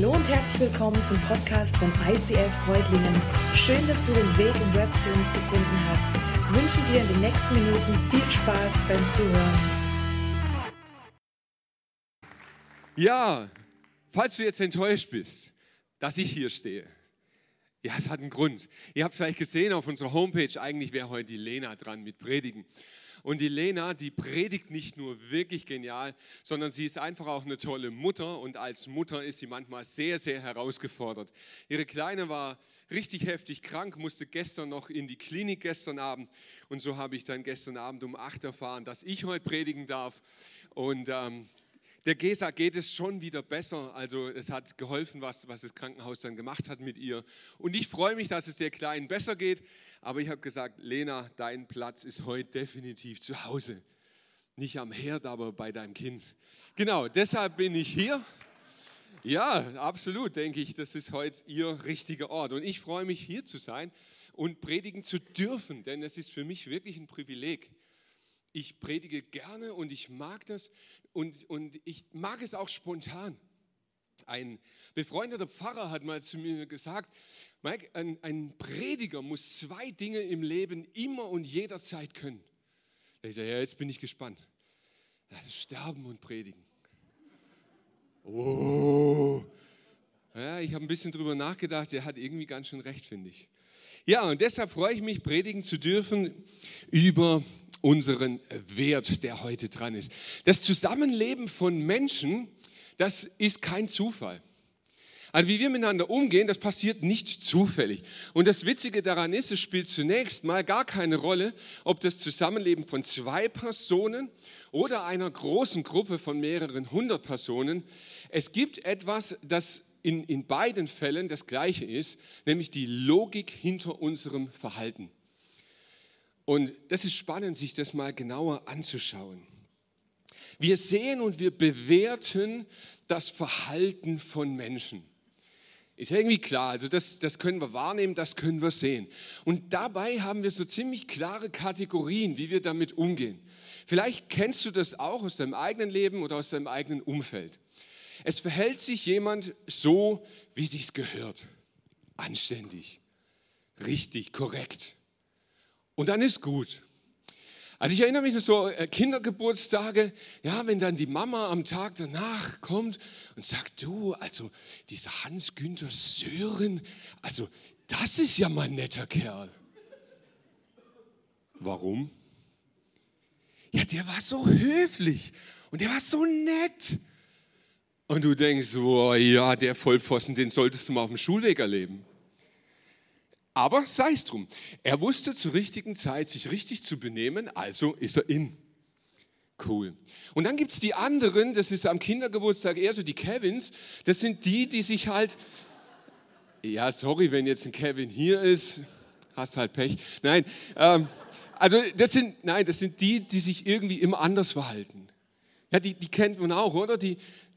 Hallo und herzlich willkommen zum Podcast von ICF Freudlingen. Schön, dass du den Weg im Web zu uns gefunden hast. Ich wünsche dir in den nächsten Minuten viel Spaß beim Zuhören. Ja, falls du jetzt enttäuscht bist, dass ich hier stehe. Ja, es hat einen Grund. Ihr habt vielleicht gesehen auf unserer Homepage, eigentlich wäre heute die Lena dran mit Predigen. Und die Lena, die predigt nicht nur wirklich genial, sondern sie ist einfach auch eine tolle Mutter und als Mutter ist sie manchmal sehr, sehr herausgefordert. Ihre Kleine war richtig heftig krank, musste gestern noch in die Klinik gestern Abend und so habe ich dann gestern Abend um acht erfahren, dass ich heute predigen darf. Und ähm, der Gesa geht es schon wieder besser. Also es hat geholfen, was, was das Krankenhaus dann gemacht hat mit ihr. Und ich freue mich, dass es der Kleinen besser geht. Aber ich habe gesagt, Lena, dein Platz ist heute definitiv zu Hause. Nicht am Herd, aber bei deinem Kind. Genau, deshalb bin ich hier. Ja, absolut, denke ich, das ist heute Ihr richtiger Ort. Und ich freue mich, hier zu sein und predigen zu dürfen, denn es ist für mich wirklich ein Privileg. Ich predige gerne und ich mag das und, und ich mag es auch spontan. Ein befreundeter Pfarrer hat mal zu mir gesagt, Mike, ein, ein Prediger muss zwei Dinge im Leben immer und jederzeit können. Ich sage, ja, jetzt bin ich gespannt. Das Sterben und Predigen. Oh. Ja, ich habe ein bisschen drüber nachgedacht, der hat irgendwie ganz schön recht, finde ich. Ja, und deshalb freue ich mich, predigen zu dürfen über unseren Wert, der heute dran ist. Das Zusammenleben von Menschen, das ist kein Zufall. Also wie wir miteinander umgehen, das passiert nicht zufällig. Und das Witzige daran ist, es spielt zunächst mal gar keine Rolle, ob das Zusammenleben von zwei Personen oder einer großen Gruppe von mehreren hundert Personen. Es gibt etwas, das in, in beiden Fällen das gleiche ist, nämlich die Logik hinter unserem Verhalten. Und das ist spannend, sich das mal genauer anzuschauen. Wir sehen und wir bewerten das Verhalten von Menschen. Ist irgendwie klar, also das, das können wir wahrnehmen, das können wir sehen. Und dabei haben wir so ziemlich klare Kategorien, wie wir damit umgehen. Vielleicht kennst du das auch aus deinem eigenen Leben oder aus deinem eigenen Umfeld. Es verhält sich jemand so, wie sich's gehört. Anständig, richtig, korrekt. Und dann ist gut. Also ich erinnere mich noch so äh, Kindergeburtstage, ja, wenn dann die Mama am Tag danach kommt und sagt, du, also dieser Hans-Günther Sören, also das ist ja mal ein netter Kerl. Warum? Ja, der war so höflich und der war so nett. Und du denkst, oh ja, der Vollpfosten, den solltest du mal auf dem Schulweg erleben. Aber sei es drum. Er wusste zur richtigen Zeit, sich richtig zu benehmen, also ist er in. Cool. Und dann gibt es die anderen, das ist am Kindergeburtstag eher so die Kevins, das sind die, die sich halt, ja, sorry, wenn jetzt ein Kevin hier ist, hast halt Pech. Nein, ähm, also das sind, nein, das sind die, die sich irgendwie immer anders verhalten. Ja, die, die kennt man auch, oder? Die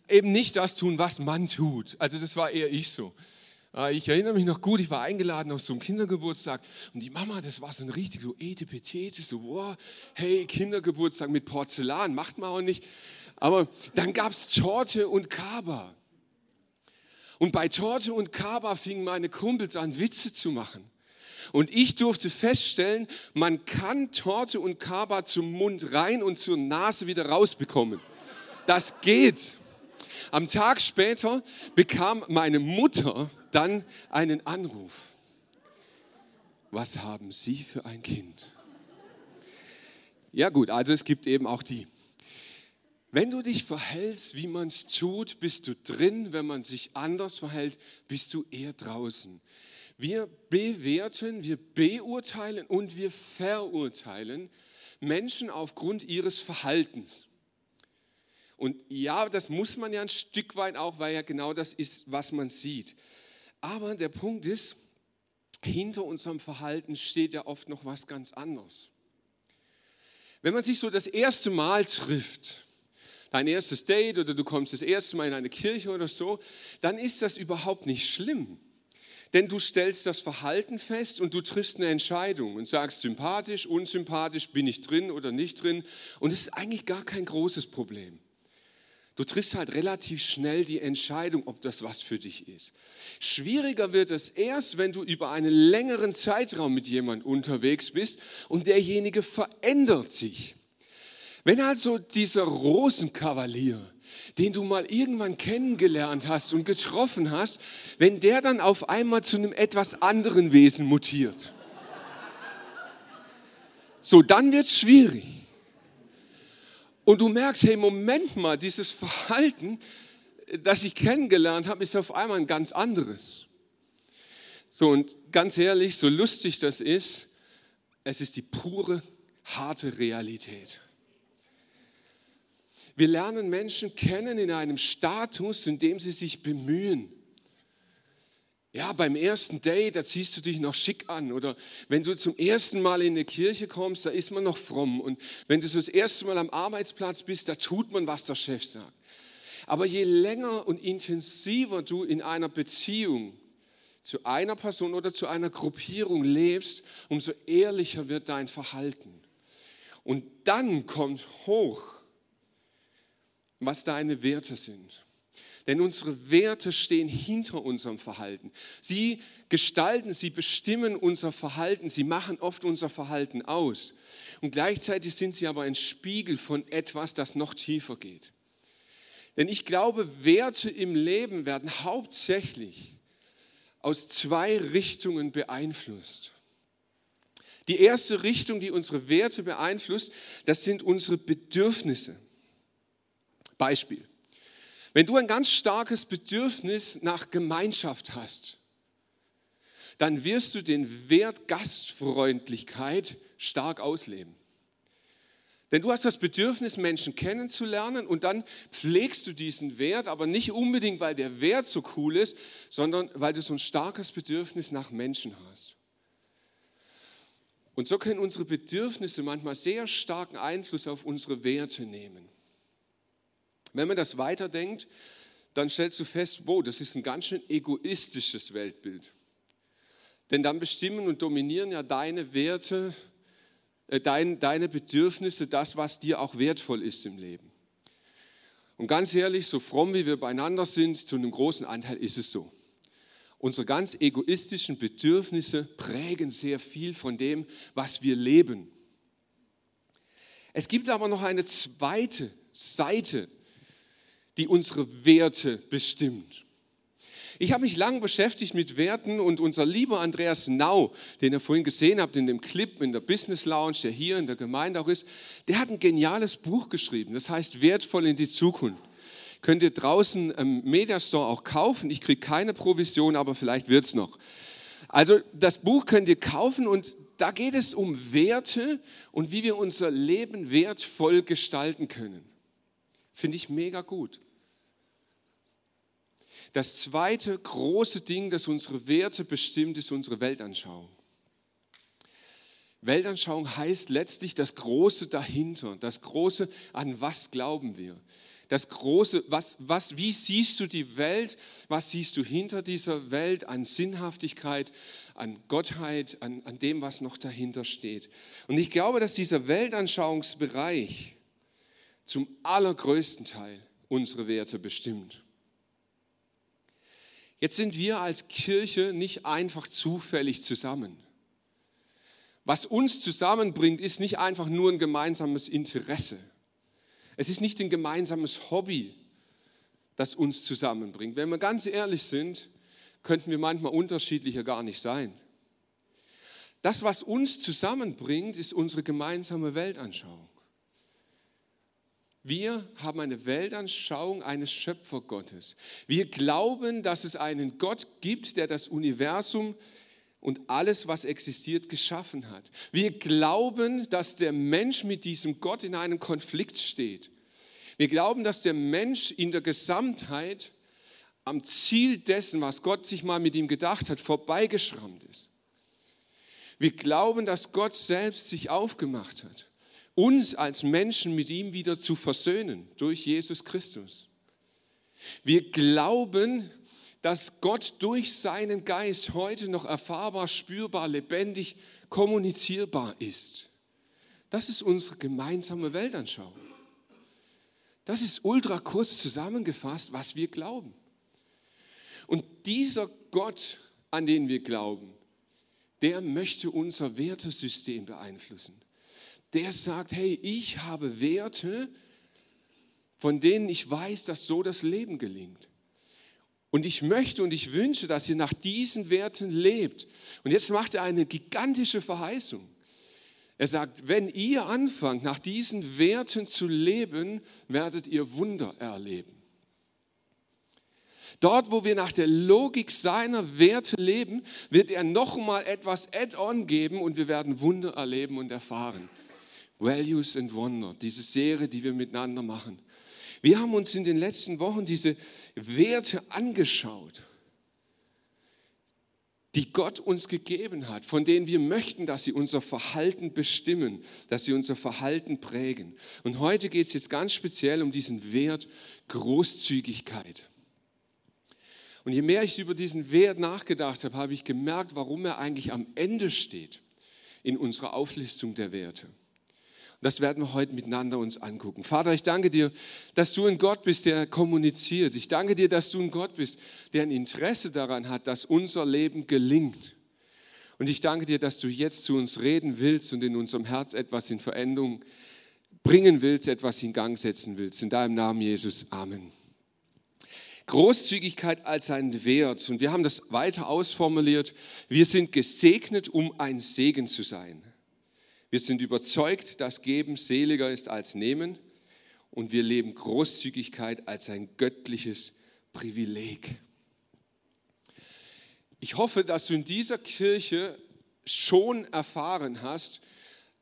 eben nicht das tun, was man tut. Also das war eher ich so. Ah, ich erinnere mich noch gut, ich war eingeladen auf so einem Kindergeburtstag und die Mama, das war so ein richtig so etepetete, so, wow, hey, Kindergeburtstag mit Porzellan, macht man auch nicht. Aber dann gab es Torte und Kaba. Und bei Torte und Kaba fingen meine Kumpels an, Witze zu machen. Und ich durfte feststellen, man kann Torte und Kaba zum Mund rein und zur Nase wieder rausbekommen. Das geht. Am Tag später bekam meine Mutter dann einen Anruf. Was haben Sie für ein Kind? Ja gut, also es gibt eben auch die. Wenn du dich verhältst, wie man es tut, bist du drin. Wenn man sich anders verhält, bist du eher draußen. Wir bewerten, wir beurteilen und wir verurteilen Menschen aufgrund ihres Verhaltens. Und ja, das muss man ja ein Stück weit auch, weil ja genau das ist, was man sieht. Aber der Punkt ist, hinter unserem Verhalten steht ja oft noch was ganz anderes. Wenn man sich so das erste Mal trifft, dein erstes Date oder du kommst das erste Mal in eine Kirche oder so, dann ist das überhaupt nicht schlimm. Denn du stellst das Verhalten fest und du triffst eine Entscheidung und sagst sympathisch, unsympathisch, bin ich drin oder nicht drin. Und es ist eigentlich gar kein großes Problem. Du triffst halt relativ schnell die Entscheidung, ob das was für dich ist. Schwieriger wird es erst, wenn du über einen längeren Zeitraum mit jemandem unterwegs bist und derjenige verändert sich. Wenn also dieser Rosenkavalier, den du mal irgendwann kennengelernt hast und getroffen hast, wenn der dann auf einmal zu einem etwas anderen Wesen mutiert. So, dann wird es schwierig. Und du merkst, hey, Moment mal, dieses Verhalten, das ich kennengelernt habe, ist auf einmal ein ganz anderes. So, und ganz ehrlich, so lustig das ist, es ist die pure, harte Realität. Wir lernen Menschen kennen in einem Status, in dem sie sich bemühen. Ja, beim ersten Date, da ziehst du dich noch schick an. Oder wenn du zum ersten Mal in eine Kirche kommst, da ist man noch fromm. Und wenn du so das erste Mal am Arbeitsplatz bist, da tut man, was der Chef sagt. Aber je länger und intensiver du in einer Beziehung zu einer Person oder zu einer Gruppierung lebst, umso ehrlicher wird dein Verhalten. Und dann kommt hoch, was deine Werte sind. Denn unsere Werte stehen hinter unserem Verhalten. Sie gestalten, sie bestimmen unser Verhalten, sie machen oft unser Verhalten aus. Und gleichzeitig sind sie aber ein Spiegel von etwas, das noch tiefer geht. Denn ich glaube, Werte im Leben werden hauptsächlich aus zwei Richtungen beeinflusst. Die erste Richtung, die unsere Werte beeinflusst, das sind unsere Bedürfnisse. Beispiel. Wenn du ein ganz starkes Bedürfnis nach Gemeinschaft hast, dann wirst du den Wert Gastfreundlichkeit stark ausleben. Denn du hast das Bedürfnis, Menschen kennenzulernen und dann pflegst du diesen Wert, aber nicht unbedingt, weil der Wert so cool ist, sondern weil du so ein starkes Bedürfnis nach Menschen hast. Und so können unsere Bedürfnisse manchmal sehr starken Einfluss auf unsere Werte nehmen. Wenn man das weiterdenkt, dann stellst du fest, wow, das ist ein ganz schön egoistisches Weltbild. Denn dann bestimmen und dominieren ja deine Werte, äh, dein, deine Bedürfnisse, das, was dir auch wertvoll ist im Leben. Und ganz ehrlich, so fromm wie wir beieinander sind, zu einem großen Anteil ist es so. Unsere ganz egoistischen Bedürfnisse prägen sehr viel von dem, was wir leben. Es gibt aber noch eine zweite Seite die unsere Werte bestimmt. Ich habe mich lange beschäftigt mit Werten und unser lieber Andreas Nau, den ihr vorhin gesehen habt in dem Clip in der Business Lounge, der hier in der Gemeinde auch ist, der hat ein geniales Buch geschrieben, das heißt Wertvoll in die Zukunft. Könnt ihr draußen im Mediastore auch kaufen. Ich kriege keine Provision, aber vielleicht wird es noch. Also das Buch könnt ihr kaufen und da geht es um Werte und wie wir unser Leben wertvoll gestalten können. Finde ich mega gut. Das zweite große Ding, das unsere Werte bestimmt, ist unsere Weltanschauung. Weltanschauung heißt letztlich das Große dahinter, das Große, an was glauben wir. Das Große, was, was, wie siehst du die Welt? Was siehst du hinter dieser Welt an Sinnhaftigkeit, an Gottheit, an, an dem, was noch dahinter steht? Und ich glaube, dass dieser Weltanschauungsbereich zum allergrößten Teil unsere Werte bestimmt. Jetzt sind wir als Kirche nicht einfach zufällig zusammen. Was uns zusammenbringt, ist nicht einfach nur ein gemeinsames Interesse. Es ist nicht ein gemeinsames Hobby, das uns zusammenbringt. Wenn wir ganz ehrlich sind, könnten wir manchmal unterschiedlicher gar nicht sein. Das, was uns zusammenbringt, ist unsere gemeinsame Weltanschauung. Wir haben eine Weltanschauung eines Schöpfergottes. Wir glauben, dass es einen Gott gibt, der das Universum und alles, was existiert, geschaffen hat. Wir glauben, dass der Mensch mit diesem Gott in einem Konflikt steht. Wir glauben, dass der Mensch in der Gesamtheit am Ziel dessen, was Gott sich mal mit ihm gedacht hat, vorbeigeschrammt ist. Wir glauben, dass Gott selbst sich aufgemacht hat uns als Menschen mit ihm wieder zu versöhnen durch Jesus Christus. Wir glauben, dass Gott durch seinen Geist heute noch erfahrbar, spürbar, lebendig, kommunizierbar ist. Das ist unsere gemeinsame Weltanschauung. Das ist ultra kurz zusammengefasst, was wir glauben. Und dieser Gott, an den wir glauben, der möchte unser Wertesystem beeinflussen. Der sagt, hey, ich habe Werte, von denen ich weiß, dass so das Leben gelingt. Und ich möchte und ich wünsche, dass ihr nach diesen Werten lebt. Und jetzt macht er eine gigantische Verheißung. Er sagt, wenn ihr anfangt, nach diesen Werten zu leben, werdet ihr Wunder erleben. Dort, wo wir nach der Logik seiner Werte leben, wird er nochmal etwas Add-on geben und wir werden Wunder erleben und erfahren. Values and Wonder, diese Serie, die wir miteinander machen. Wir haben uns in den letzten Wochen diese Werte angeschaut, die Gott uns gegeben hat, von denen wir möchten, dass sie unser Verhalten bestimmen, dass sie unser Verhalten prägen. Und heute geht es jetzt ganz speziell um diesen Wert Großzügigkeit. Und je mehr ich über diesen Wert nachgedacht habe, habe ich gemerkt, warum er eigentlich am Ende steht in unserer Auflistung der Werte. Das werden wir heute miteinander uns angucken. Vater, ich danke dir, dass du ein Gott bist, der kommuniziert. Ich danke dir, dass du ein Gott bist, der ein Interesse daran hat, dass unser Leben gelingt. Und ich danke dir, dass du jetzt zu uns reden willst und in unserem Herz etwas in Veränderung bringen willst, etwas in Gang setzen willst. In deinem Namen, Jesus. Amen. Großzügigkeit als ein Wert. Und wir haben das weiter ausformuliert. Wir sind gesegnet, um ein Segen zu sein. Wir sind überzeugt, dass Geben seliger ist als Nehmen. Und wir leben Großzügigkeit als ein göttliches Privileg. Ich hoffe, dass du in dieser Kirche schon erfahren hast,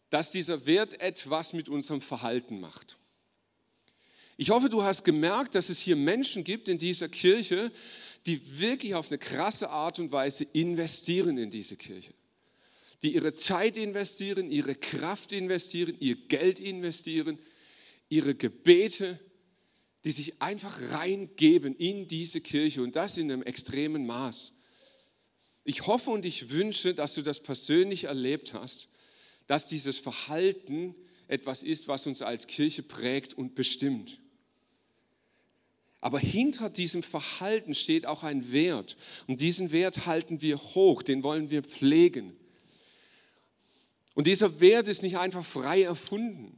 dass dieser Wert etwas mit unserem Verhalten macht. Ich hoffe, du hast gemerkt, dass es hier Menschen gibt in dieser Kirche, die wirklich auf eine krasse Art und Weise investieren in diese Kirche. Die ihre Zeit investieren, ihre Kraft investieren, ihr Geld investieren, ihre Gebete, die sich einfach reingeben in diese Kirche und das in einem extremen Maß. Ich hoffe und ich wünsche, dass du das persönlich erlebt hast, dass dieses Verhalten etwas ist, was uns als Kirche prägt und bestimmt. Aber hinter diesem Verhalten steht auch ein Wert. Und diesen Wert halten wir hoch, den wollen wir pflegen. Und dieser Wert ist nicht einfach frei erfunden.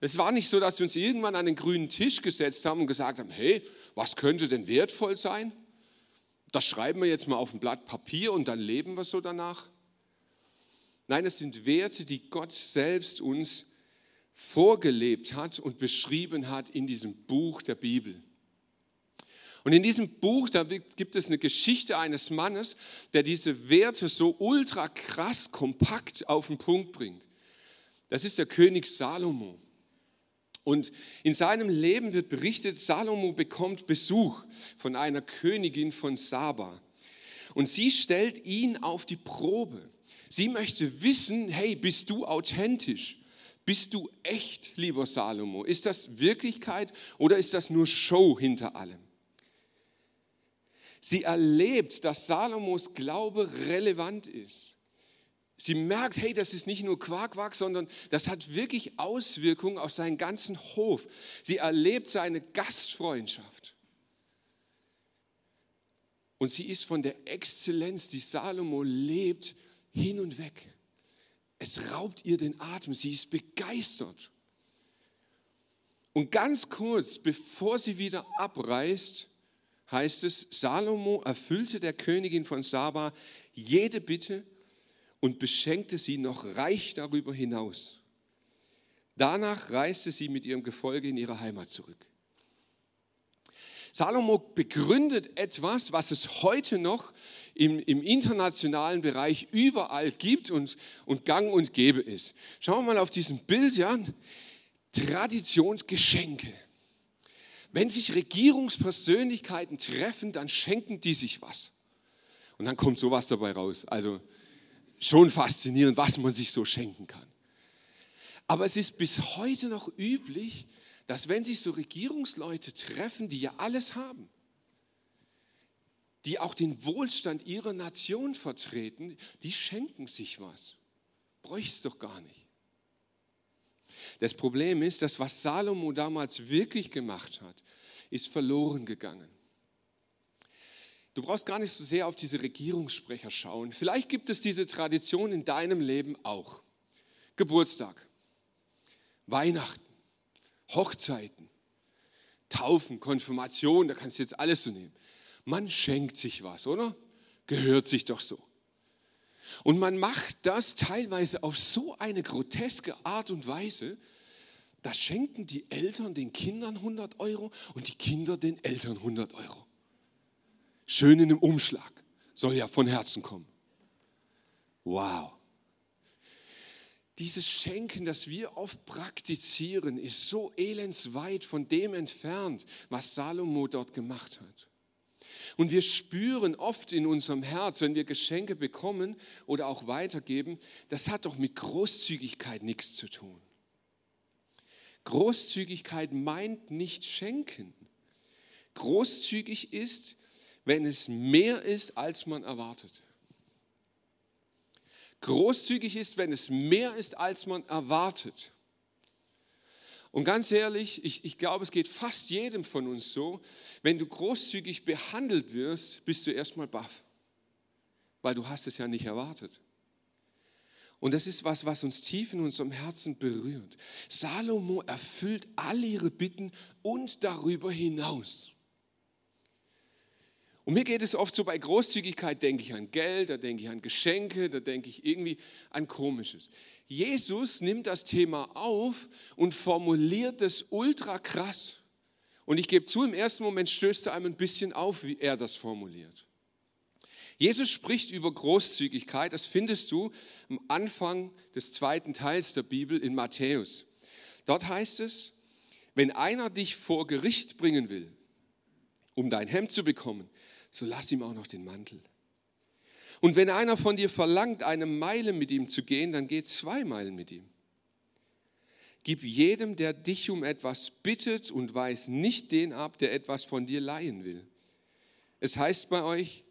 Es war nicht so, dass wir uns irgendwann an den grünen Tisch gesetzt haben und gesagt haben, hey, was könnte denn wertvoll sein? Das schreiben wir jetzt mal auf ein Blatt Papier und dann leben wir so danach. Nein, es sind Werte, die Gott selbst uns vorgelebt hat und beschrieben hat in diesem Buch der Bibel. Und in diesem Buch, da gibt es eine Geschichte eines Mannes, der diese Werte so ultra krass kompakt auf den Punkt bringt. Das ist der König Salomo. Und in seinem Leben wird berichtet, Salomo bekommt Besuch von einer Königin von Saba. Und sie stellt ihn auf die Probe. Sie möchte wissen, hey, bist du authentisch? Bist du echt, lieber Salomo? Ist das Wirklichkeit oder ist das nur Show hinter allem? Sie erlebt, dass Salomos Glaube relevant ist. Sie merkt, hey, das ist nicht nur Quark-Quark, sondern das hat wirklich Auswirkungen auf seinen ganzen Hof. Sie erlebt seine Gastfreundschaft. Und sie ist von der Exzellenz, die Salomo lebt, hin und weg. Es raubt ihr den Atem. Sie ist begeistert. Und ganz kurz, bevor sie wieder abreist, heißt es, Salomo erfüllte der Königin von Saba jede Bitte und beschenkte sie noch reich darüber hinaus. Danach reiste sie mit ihrem Gefolge in ihre Heimat zurück. Salomo begründet etwas, was es heute noch im, im internationalen Bereich überall gibt und, und gang und gäbe ist. Schauen wir mal auf diesem Bild an. Traditionsgeschenke. Wenn sich Regierungspersönlichkeiten treffen, dann schenken die sich was. Und dann kommt sowas dabei raus. Also schon faszinierend, was man sich so schenken kann. Aber es ist bis heute noch üblich, dass wenn sich so Regierungsleute treffen, die ja alles haben, die auch den Wohlstand ihrer Nation vertreten, die schenken sich was. Bräuchte es doch gar nicht. Das Problem ist, dass was Salomo damals wirklich gemacht hat, ist verloren gegangen. Du brauchst gar nicht so sehr auf diese Regierungssprecher schauen. Vielleicht gibt es diese Tradition in deinem Leben auch. Geburtstag, Weihnachten, Hochzeiten, Taufen, Konfirmation, da kannst du jetzt alles so nehmen. Man schenkt sich was, oder? Gehört sich doch so. Und man macht das teilweise auf so eine groteske Art und Weise, da schenken die Eltern den Kindern 100 Euro und die Kinder den Eltern 100 Euro. Schön in einem Umschlag. Soll ja von Herzen kommen. Wow. Dieses Schenken, das wir oft praktizieren, ist so elendsweit von dem entfernt, was Salomo dort gemacht hat. Und wir spüren oft in unserem Herz, wenn wir Geschenke bekommen oder auch weitergeben, das hat doch mit Großzügigkeit nichts zu tun. Großzügigkeit meint nicht schenken. Großzügig ist, wenn es mehr ist, als man erwartet. Großzügig ist, wenn es mehr ist, als man erwartet. Und ganz ehrlich, ich, ich glaube, es geht fast jedem von uns so, wenn du großzügig behandelt wirst, bist du erstmal baff, weil du hast es ja nicht erwartet. Und das ist was, was uns tief in unserem Herzen berührt. Salomo erfüllt all ihre Bitten und darüber hinaus. Und mir geht es oft so, bei Großzügigkeit denke ich an Geld, da denke ich an Geschenke, da denke ich irgendwie an Komisches. Jesus nimmt das Thema auf und formuliert es ultra krass. Und ich gebe zu, im ersten Moment stößt er einem ein bisschen auf, wie er das formuliert. Jesus spricht über Großzügigkeit, das findest du am Anfang des zweiten Teils der Bibel in Matthäus. Dort heißt es, wenn einer dich vor Gericht bringen will, um dein Hemd zu bekommen, so lass ihm auch noch den Mantel. Und wenn einer von dir verlangt, eine Meile mit ihm zu gehen, dann geh zwei Meilen mit ihm. Gib jedem, der dich um etwas bittet und weiß nicht den ab, der etwas von dir leihen will. Es heißt bei euch,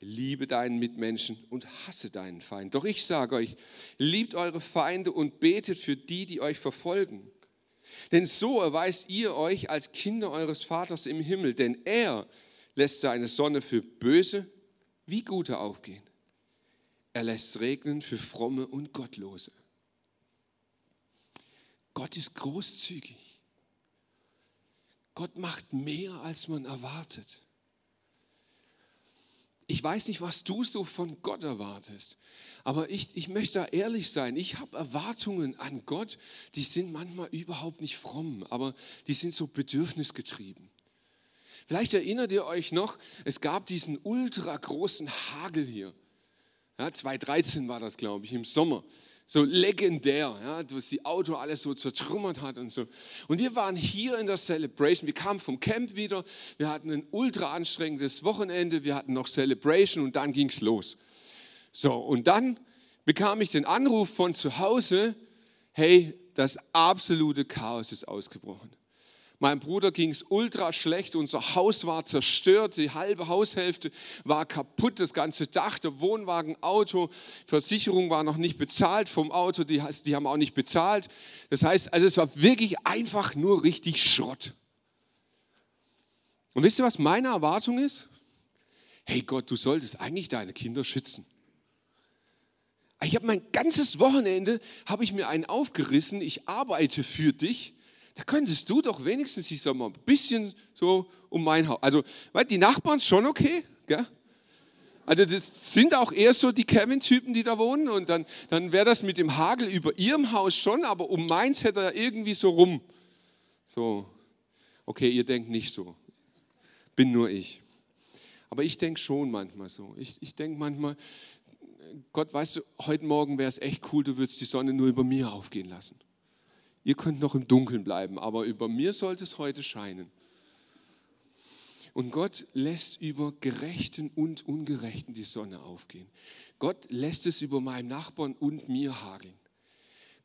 liebe deinen Mitmenschen und hasse deinen Feind. Doch ich sage euch, liebt eure Feinde und betet für die, die euch verfolgen. Denn so erweist ihr euch als Kinder eures Vaters im Himmel, denn er lässt seine Sonne für Böse wie Gute aufgehen. Er lässt regnen für Fromme und Gottlose. Gott ist großzügig. Gott macht mehr, als man erwartet. Ich weiß nicht, was du so von Gott erwartest, aber ich, ich möchte da ehrlich sein. Ich habe Erwartungen an Gott, die sind manchmal überhaupt nicht fromm, aber die sind so bedürfnisgetrieben. Vielleicht erinnert ihr euch noch, es gab diesen ultra großen Hagel hier. Ja, 2013 war das, glaube ich, im Sommer so legendär, ja, was die Auto alles so zertrümmert hat und so. Und wir waren hier in der Celebration, wir kamen vom Camp wieder, wir hatten ein ultra anstrengendes Wochenende, wir hatten noch Celebration und dann ging es los. So, und dann bekam ich den Anruf von zu Hause, hey, das absolute Chaos ist ausgebrochen. Meinem Bruder ging es ultra schlecht, unser Haus war zerstört, die halbe Haushälfte war kaputt, das ganze Dach, der Wohnwagen, Auto, Versicherung war noch nicht bezahlt vom Auto, die, die haben auch nicht bezahlt. Das heißt, also es war wirklich einfach nur richtig Schrott. Und wisst ihr, was meine Erwartung ist? Hey Gott, du solltest eigentlich deine Kinder schützen. Ich habe mein ganzes Wochenende, habe ich mir einen aufgerissen, ich arbeite für dich da könntest du doch wenigstens, ich sag mal, ein bisschen so um mein Haus. Also, weil die Nachbarn schon okay, gell? Also das sind auch eher so die Kevin-Typen, die da wohnen und dann, dann wäre das mit dem Hagel über ihrem Haus schon, aber um meins hätte er irgendwie so rum. So, okay, ihr denkt nicht so. Bin nur ich. Aber ich denke schon manchmal so. Ich, ich denke manchmal, Gott, weißt du, heute Morgen wäre es echt cool, du würdest die Sonne nur über mir aufgehen lassen. Ihr könnt noch im Dunkeln bleiben, aber über mir sollte es heute scheinen. Und Gott lässt über Gerechten und Ungerechten die Sonne aufgehen. Gott lässt es über meinen Nachbarn und mir hageln.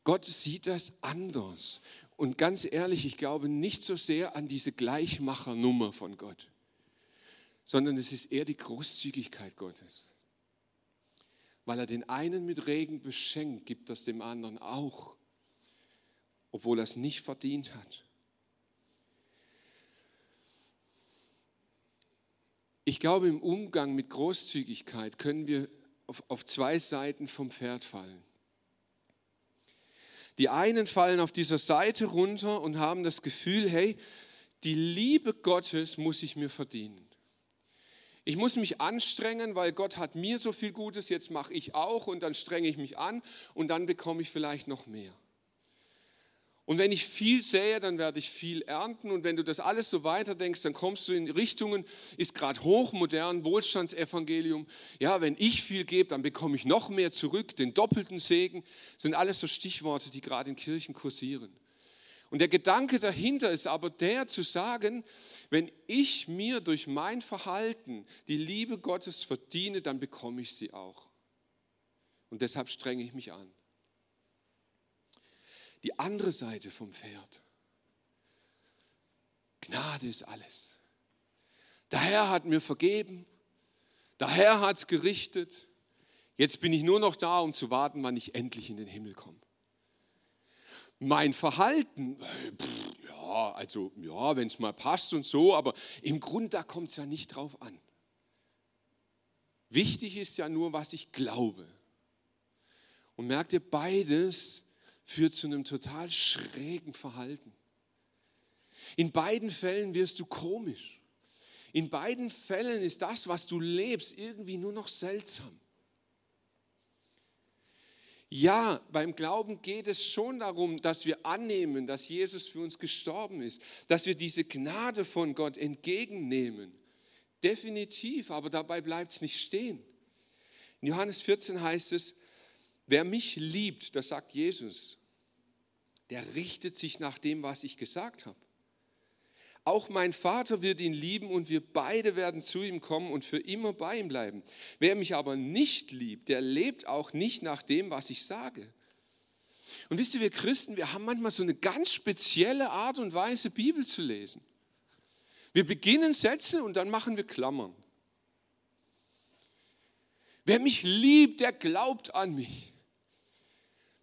Gott sieht das anders. Und ganz ehrlich, ich glaube nicht so sehr an diese Gleichmachernummer von Gott, sondern es ist eher die Großzügigkeit Gottes. Weil er den einen mit Regen beschenkt, gibt das dem anderen auch. Obwohl er es nicht verdient hat. Ich glaube, im Umgang mit Großzügigkeit können wir auf, auf zwei Seiten vom Pferd fallen. Die einen fallen auf dieser Seite runter und haben das Gefühl, hey, die Liebe Gottes muss ich mir verdienen. Ich muss mich anstrengen, weil Gott hat mir so viel Gutes, jetzt mache ich auch und dann strenge ich mich an und dann bekomme ich vielleicht noch mehr. Und wenn ich viel sähe, dann werde ich viel ernten. Und wenn du das alles so weiterdenkst, dann kommst du in Richtungen, ist gerade hochmodern, Wohlstandsevangelium. Ja, wenn ich viel gebe, dann bekomme ich noch mehr zurück, den doppelten Segen. Sind alles so Stichworte, die gerade in Kirchen kursieren. Und der Gedanke dahinter ist aber der zu sagen, wenn ich mir durch mein Verhalten die Liebe Gottes verdiene, dann bekomme ich sie auch. Und deshalb strenge ich mich an die andere Seite vom Pferd. Gnade ist alles. Der Herr hat mir vergeben, der Herr hat es gerichtet. Jetzt bin ich nur noch da, um zu warten, wann ich endlich in den Himmel komme. Mein Verhalten, pff, ja, also ja, wenn es mal passt und so, aber im Grunde da kommt es ja nicht drauf an. Wichtig ist ja nur, was ich glaube. Und merkt ihr, beides führt zu einem total schrägen Verhalten. In beiden Fällen wirst du komisch. In beiden Fällen ist das, was du lebst, irgendwie nur noch seltsam. Ja, beim Glauben geht es schon darum, dass wir annehmen, dass Jesus für uns gestorben ist, dass wir diese Gnade von Gott entgegennehmen. Definitiv, aber dabei bleibt es nicht stehen. In Johannes 14 heißt es, wer mich liebt, das sagt Jesus, der richtet sich nach dem, was ich gesagt habe. Auch mein Vater wird ihn lieben und wir beide werden zu ihm kommen und für immer bei ihm bleiben. Wer mich aber nicht liebt, der lebt auch nicht nach dem, was ich sage. Und wisst ihr, wir Christen, wir haben manchmal so eine ganz spezielle Art und Weise, Bibel zu lesen. Wir beginnen Sätze und dann machen wir Klammern. Wer mich liebt, der glaubt an mich.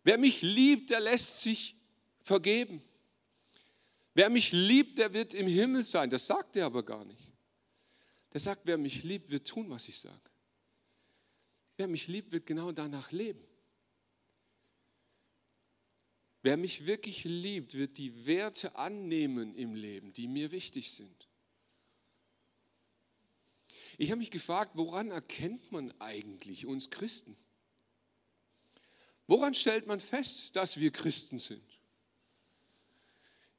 Wer mich liebt, der lässt sich vergeben. Wer mich liebt, der wird im Himmel sein. Das sagt er aber gar nicht. Der sagt, wer mich liebt, wird tun, was ich sage. Wer mich liebt, wird genau danach leben. Wer mich wirklich liebt, wird die Werte annehmen im Leben, die mir wichtig sind. Ich habe mich gefragt, woran erkennt man eigentlich uns Christen? Woran stellt man fest, dass wir Christen sind?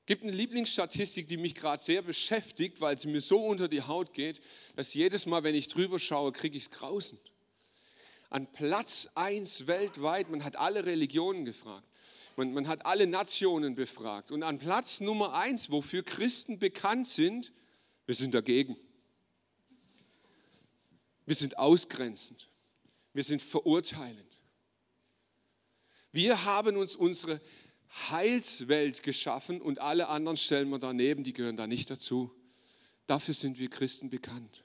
Gibt eine Lieblingsstatistik, die mich gerade sehr beschäftigt, weil sie mir so unter die Haut geht, dass jedes Mal, wenn ich drüber schaue, kriege ich es grausen. An Platz 1 weltweit, man hat alle Religionen gefragt, man, man hat alle Nationen befragt. Und an Platz Nummer 1, wofür Christen bekannt sind, wir sind dagegen. Wir sind ausgrenzend. Wir sind verurteilend. Wir haben uns unsere Heilswelt geschaffen und alle anderen stellen wir daneben, die gehören da nicht dazu. Dafür sind wir Christen bekannt.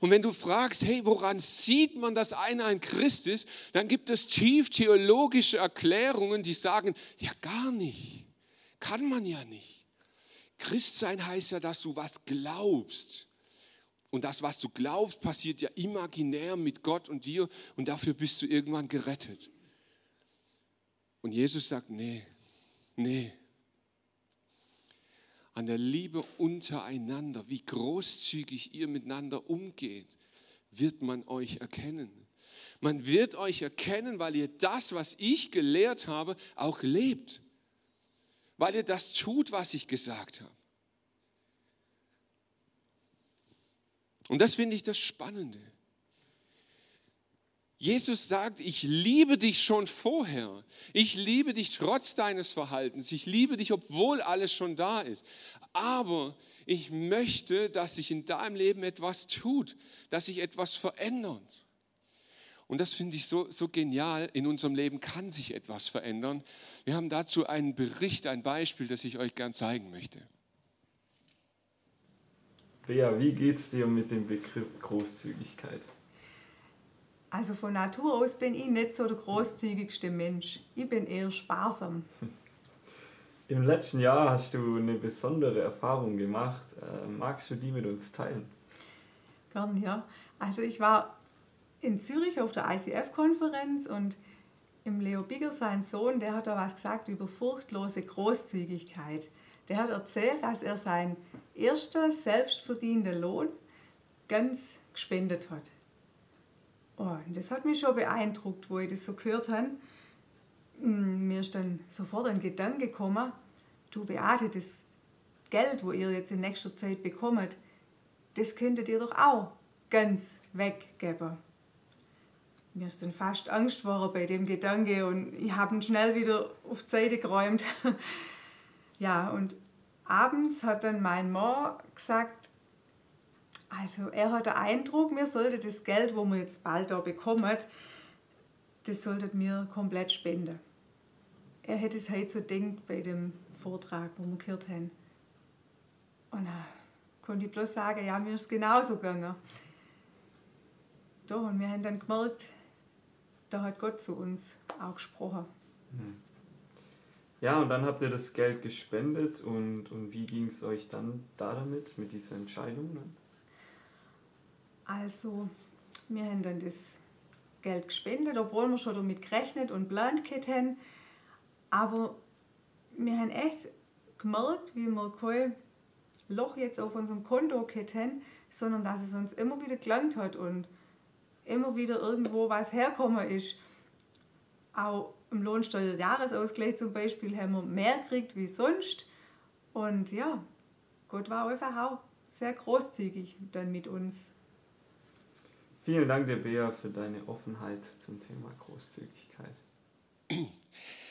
Und wenn du fragst, hey, woran sieht man, dass einer ein Christ ist, dann gibt es tief theologische Erklärungen, die sagen, ja gar nicht, kann man ja nicht. Christsein heißt ja, dass du was glaubst. Und das, was du glaubst, passiert ja imaginär mit Gott und dir und dafür bist du irgendwann gerettet. Und Jesus sagt, nee, nee. An der Liebe untereinander, wie großzügig ihr miteinander umgeht, wird man euch erkennen. Man wird euch erkennen, weil ihr das, was ich gelehrt habe, auch lebt. Weil ihr das tut, was ich gesagt habe. Und das finde ich das Spannende. Jesus sagt, ich liebe dich schon vorher. Ich liebe dich trotz deines Verhaltens. Ich liebe dich, obwohl alles schon da ist. Aber ich möchte, dass sich in deinem Leben etwas tut, dass sich etwas verändert. Und das finde ich so, so genial. In unserem Leben kann sich etwas verändern. Wir haben dazu einen Bericht, ein Beispiel, das ich euch gern zeigen möchte. Bea, wie geht es dir mit dem Begriff Großzügigkeit? Also von Natur aus bin ich nicht so der großzügigste Mensch. Ich bin eher sparsam. Im letzten Jahr hast du eine besondere Erfahrung gemacht. Äh, magst du die mit uns teilen? Gern, ja. Also ich war in Zürich auf der ICF-Konferenz und im Leo Bigger, sein Sohn, der hat da was gesagt über furchtlose Großzügigkeit. Der hat erzählt, dass er sein erster selbstverdienter Lohn ganz gespendet hat. Oh, das hat mich schon beeindruckt, wo ich das so gehört habe. Hm, mir ist dann sofort ein Gedanke gekommen, du Beate, das Geld, wo ihr jetzt in nächster Zeit bekommt, das könntet ihr doch auch ganz weggeben. Mir ist dann fast Angst geworden bei dem Gedanke und ich habe ihn schnell wieder auf die Seite geräumt. ja, und abends hat dann mein Mann gesagt, also er hat den Eindruck, wir sollten das Geld, wo wir jetzt bald da bekommen, das solltet mir komplett spenden. Er hätte es heute so gedacht bei dem Vortrag, wo wir gehört haben. Und dann konnte ich bloß sagen, ja, mir ist es genauso gegangen. Da, und wir haben dann gemerkt, da hat Gott zu uns auch gesprochen. Hm. Ja, und dann habt ihr das Geld gespendet und, und wie ging es euch dann da damit, mit dieser Entscheidung? Dann? Also, wir haben dann das Geld gespendet, obwohl wir schon damit gerechnet und geplant haben. Aber wir haben echt gemerkt, wie wir kein Loch jetzt auf unserem Konto hatten, sondern dass es uns immer wieder gelangt hat und immer wieder irgendwo was herkommen ist. Auch im Lohnsteuerjahresausgleich zum Beispiel haben wir mehr gekriegt wie sonst. Und ja, Gott war einfach auch sehr großzügig dann mit uns. Vielen Dank dir, Bea, für deine Offenheit zum Thema Großzügigkeit.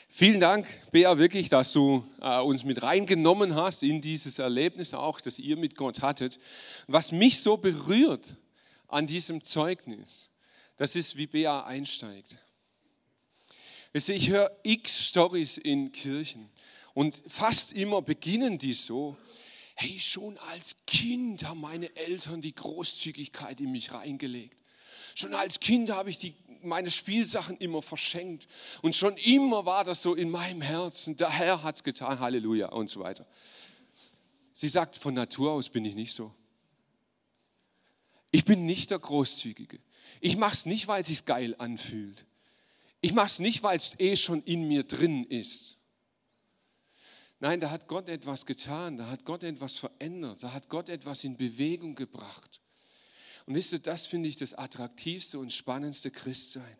Vielen Dank, Bea, wirklich, dass du äh, uns mit reingenommen hast in dieses Erlebnis auch, das ihr mit Gott hattet. Was mich so berührt an diesem Zeugnis, das ist, wie Bea einsteigt. Ich höre x Stories in Kirchen und fast immer beginnen die so, hey, schon als Kind haben meine Eltern die Großzügigkeit in mich reingelegt. Schon als Kind habe ich die, meine Spielsachen immer verschenkt. Und schon immer war das so in meinem Herzen. Der Herr hat es getan, Halleluja und so weiter. Sie sagt, von Natur aus bin ich nicht so. Ich bin nicht der Großzügige. Ich mache es nicht, weil es sich geil anfühlt. Ich mache es nicht, weil es eh schon in mir drin ist. Nein, da hat Gott etwas getan, da hat Gott etwas verändert, da hat Gott etwas in Bewegung gebracht. Und wisst ihr, das finde ich das attraktivste und spannendste Christsein.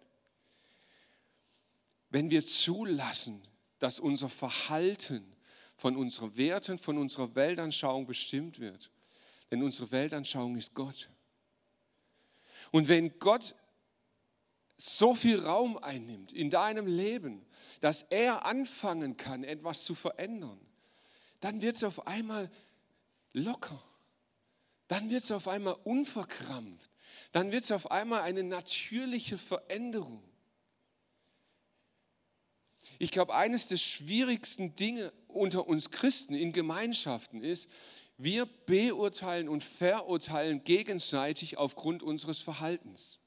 Wenn wir zulassen, dass unser Verhalten von unseren Werten, von unserer Weltanschauung bestimmt wird. Denn unsere Weltanschauung ist Gott. Und wenn Gott so viel Raum einnimmt in deinem Leben, dass er anfangen kann, etwas zu verändern, dann wird es auf einmal locker. Dann wird es auf einmal unverkrampft. Dann wird es auf einmal eine natürliche Veränderung. Ich glaube, eines der schwierigsten Dinge unter uns Christen in Gemeinschaften ist, wir beurteilen und verurteilen gegenseitig aufgrund unseres Verhaltens.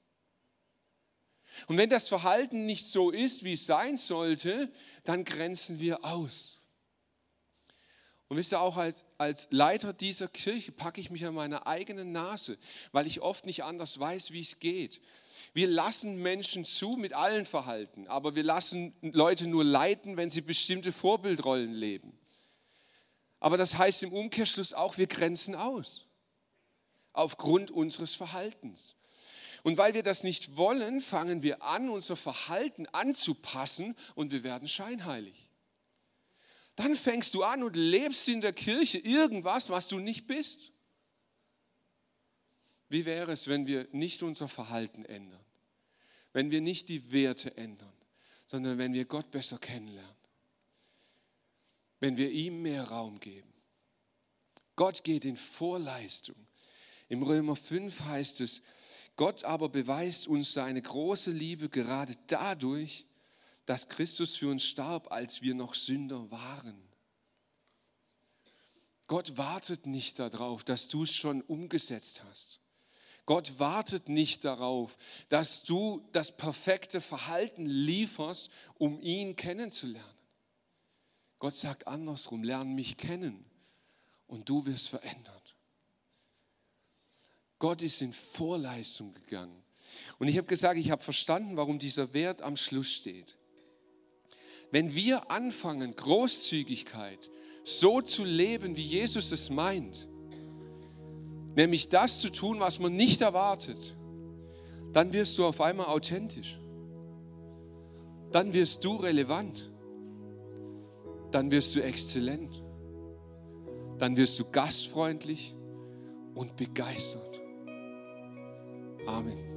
Und wenn das Verhalten nicht so ist, wie es sein sollte, dann grenzen wir aus. Und wisst ihr, auch als, als Leiter dieser Kirche packe ich mich an meine eigene Nase, weil ich oft nicht anders weiß, wie es geht. Wir lassen Menschen zu mit allen Verhalten, aber wir lassen Leute nur leiten, wenn sie bestimmte Vorbildrollen leben. Aber das heißt im Umkehrschluss auch, wir grenzen aus aufgrund unseres Verhaltens. Und weil wir das nicht wollen, fangen wir an, unser Verhalten anzupassen und wir werden scheinheilig. Dann fängst du an und lebst in der Kirche irgendwas, was du nicht bist. Wie wäre es, wenn wir nicht unser Verhalten ändern? Wenn wir nicht die Werte ändern, sondern wenn wir Gott besser kennenlernen? Wenn wir ihm mehr Raum geben? Gott geht in Vorleistung. Im Römer 5 heißt es, Gott aber beweist uns seine große Liebe gerade dadurch, dass Christus für uns starb, als wir noch Sünder waren. Gott wartet nicht darauf, dass du es schon umgesetzt hast. Gott wartet nicht darauf, dass du das perfekte Verhalten lieferst, um ihn kennenzulernen. Gott sagt andersrum, lern mich kennen und du wirst verändert. Gott ist in Vorleistung gegangen. Und ich habe gesagt, ich habe verstanden, warum dieser Wert am Schluss steht. Wenn wir anfangen, Großzügigkeit so zu leben, wie Jesus es meint, nämlich das zu tun, was man nicht erwartet, dann wirst du auf einmal authentisch. Dann wirst du relevant. Dann wirst du exzellent. Dann wirst du gastfreundlich und begeistert. Amen.